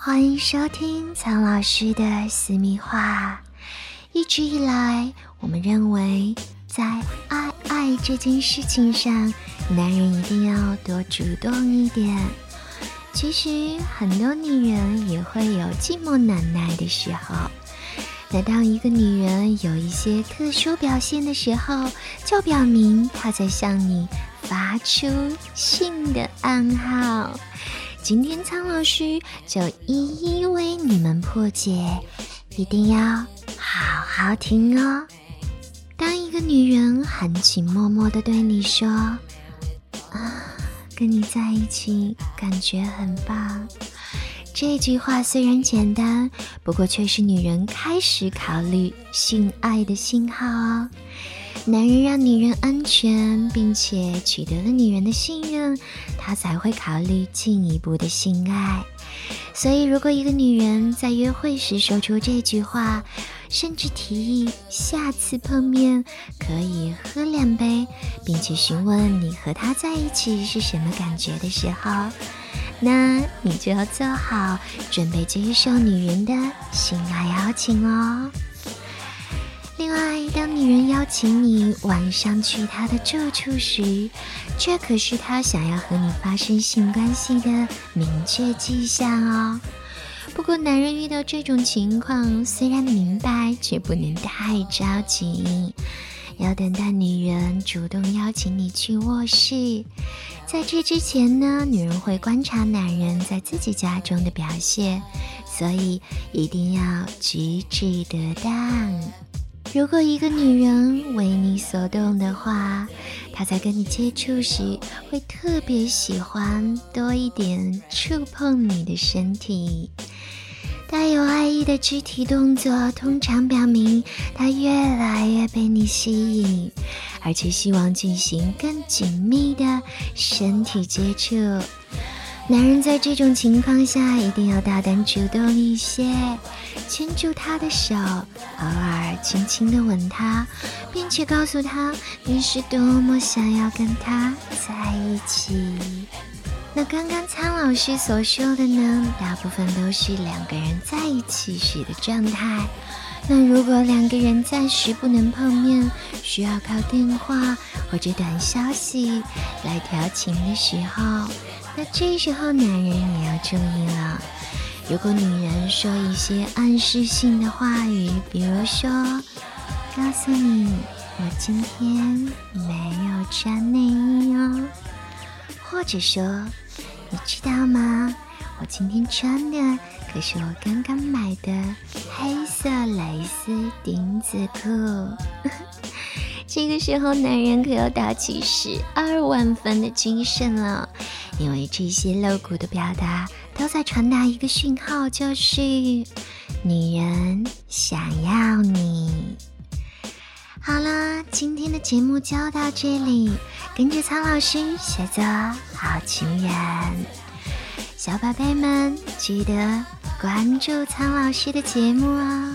欢迎收听苍老师的私密话。一直以来，我们认为在爱爱这件事情上，男人一定要多主动一点。其实，很多女人也会有寂寞难耐的时候。那当一个女人有一些特殊表现的时候，就表明她在向你发出性的暗号。今天苍老师就一一为你们破解，一定要好好听哦。当一个女人含情脉脉的对你说：“啊，跟你在一起感觉很棒。”这句话虽然简单，不过却是女人开始考虑性爱的信号哦。男人让女人安全，并且取得了女人的信任，他才会考虑进一步的性爱。所以，如果一个女人在约会时说出这句话，甚至提议下次碰面可以喝两杯，并且询问你和他在一起是什么感觉的时候，那你就要做好准备接受女人的性爱邀请哦。另外，当女人邀请你晚上去她的住处时，这可是她想要和你发生性关系的明确迹象哦。不过，男人遇到这种情况，虽然明白，却不能太着急，要等待女人主动邀请你去卧室。在这之前呢，女人会观察男人在自己家中的表现，所以一定要举止得当。如果一个女人为你所动的话，她在跟你接触时会特别喜欢多一点触碰你的身体。带有爱意的肢体动作通常表明她越来越被你吸引，而且希望进行更紧密的身体接触。男人在这种情况下一定要大胆主动一些，牵住她的手，偶尔轻轻的吻她，并且告诉她你是多么想要跟他在一起。那刚刚苍老师所说的呢，大部分都是两个人在一起时的状态。那如果两个人暂时不能碰面，需要靠电话或者短消息来调情的时候。那这时候，男人也要注意了。如果女人说一些暗示性的话语，比如说“告诉你，我今天没有穿内衣哦”，或者说“你知道吗，我今天穿的可是我刚刚买的黑色蕾丝丁字裤”，这个时候男人可要打起十二万分的精神了。因为这些露骨的表达都在传达一个讯号，就是女人想要你。好了，今天的节目就到这里，跟着苍老师学做好情人。小宝贝们，记得关注苍老师的节目哦。